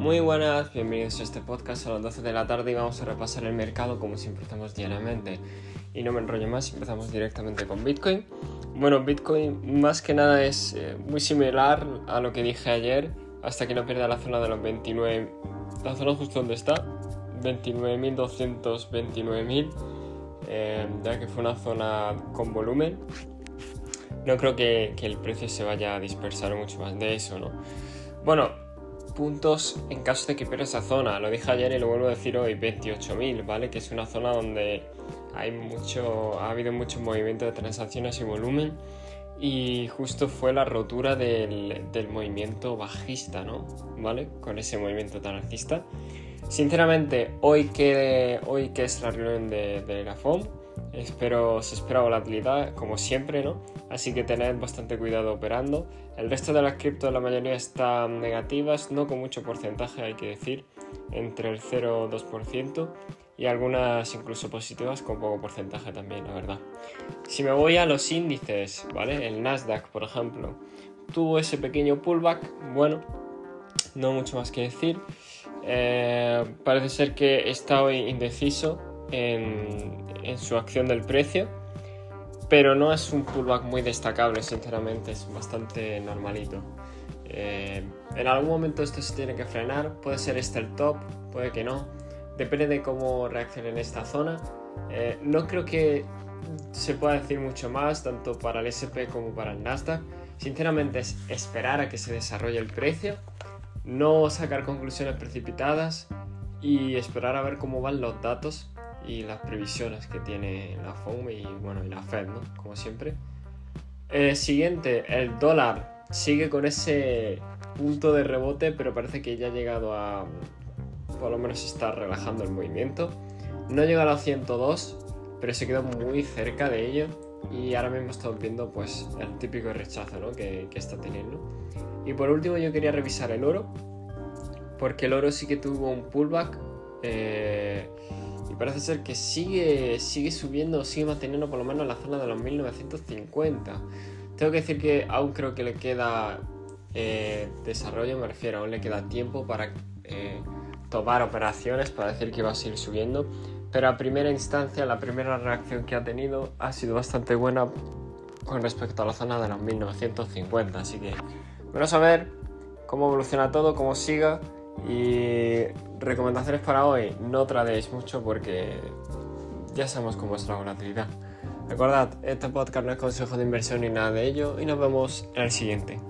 Muy buenas, bienvenidos a este podcast a las 12 de la tarde y vamos a repasar el mercado como siempre estamos diariamente. Y no me enrollo más, empezamos directamente con Bitcoin. Bueno, Bitcoin más que nada es eh, muy similar a lo que dije ayer, hasta que no pierda la zona de los 29, la zona justo donde está, 29.200, 29.000, eh, ya que fue una zona con volumen. No creo que, que el precio se vaya a dispersar mucho más de eso, ¿no? Bueno, puntos en caso de que pierda esa zona. Lo dije ayer y lo vuelvo a decir hoy, 28.000, ¿vale? Que es una zona donde hay mucho, ha habido mucho movimiento de transacciones y volumen y justo fue la rotura del, movimiento bajista, ¿no? ¿Vale? Con ese movimiento tan alcista. Sinceramente, hoy que, hoy que es la reunión de, de la FOM, Espero, se espera volatilidad, como siempre, ¿no? Así que tened bastante cuidado operando. El resto de las criptos, la mayoría están negativas, no con mucho porcentaje, hay que decir, entre el 0 y 2%, y algunas incluso positivas con poco porcentaje también, la verdad. Si me voy a los índices, ¿vale? El Nasdaq, por ejemplo, tuvo ese pequeño pullback, bueno, no mucho más que decir. Eh, parece ser que está hoy indeciso en, su acción del precio, pero no es un pullback muy destacable, sinceramente, es bastante normalito. Eh, en algún momento esto se tiene que frenar, puede ser este el top, puede que no, depende de cómo reaccione en esta zona. Eh, no creo que se pueda decir mucho más, tanto para el SP como para el Nasdaq. Sinceramente es esperar a que se desarrolle el precio, no sacar conclusiones precipitadas y esperar a ver cómo van los datos y las previsiones que tiene la FOM y bueno y la Fed, ¿no? Como siempre. Eh, siguiente, el dólar sigue con ese punto de rebote, pero parece que ya ha llegado a, por lo menos está relajando el movimiento. No llega a los 102, pero se quedó muy cerca de ello y ahora mismo estamos viendo pues el típico rechazo ¿no? que, está teniendo. Y por último yo quería revisar el oro, porque el oro sí que tuvo un pullback. Eh, parece ser que sigue, sigue subiendo, sigue manteniendo por lo menos la zona de los 1950. Tengo que decir que aún creo que le queda eh, desarrollo, me refiero, aún le queda tiempo para eh, tomar operaciones para decir que va a seguir subiendo. Pero a primera instancia, la primera reacción que ha tenido ha sido bastante buena con respecto a la zona de los 1950. Así que vamos a ver cómo evoluciona todo, cómo siga. Y recomendaciones para hoy, no tradéis mucho porque ya sabemos cómo es la volatilidad. Recordad, este podcast no es consejo de inversión ni nada de ello y nos vemos en el siguiente.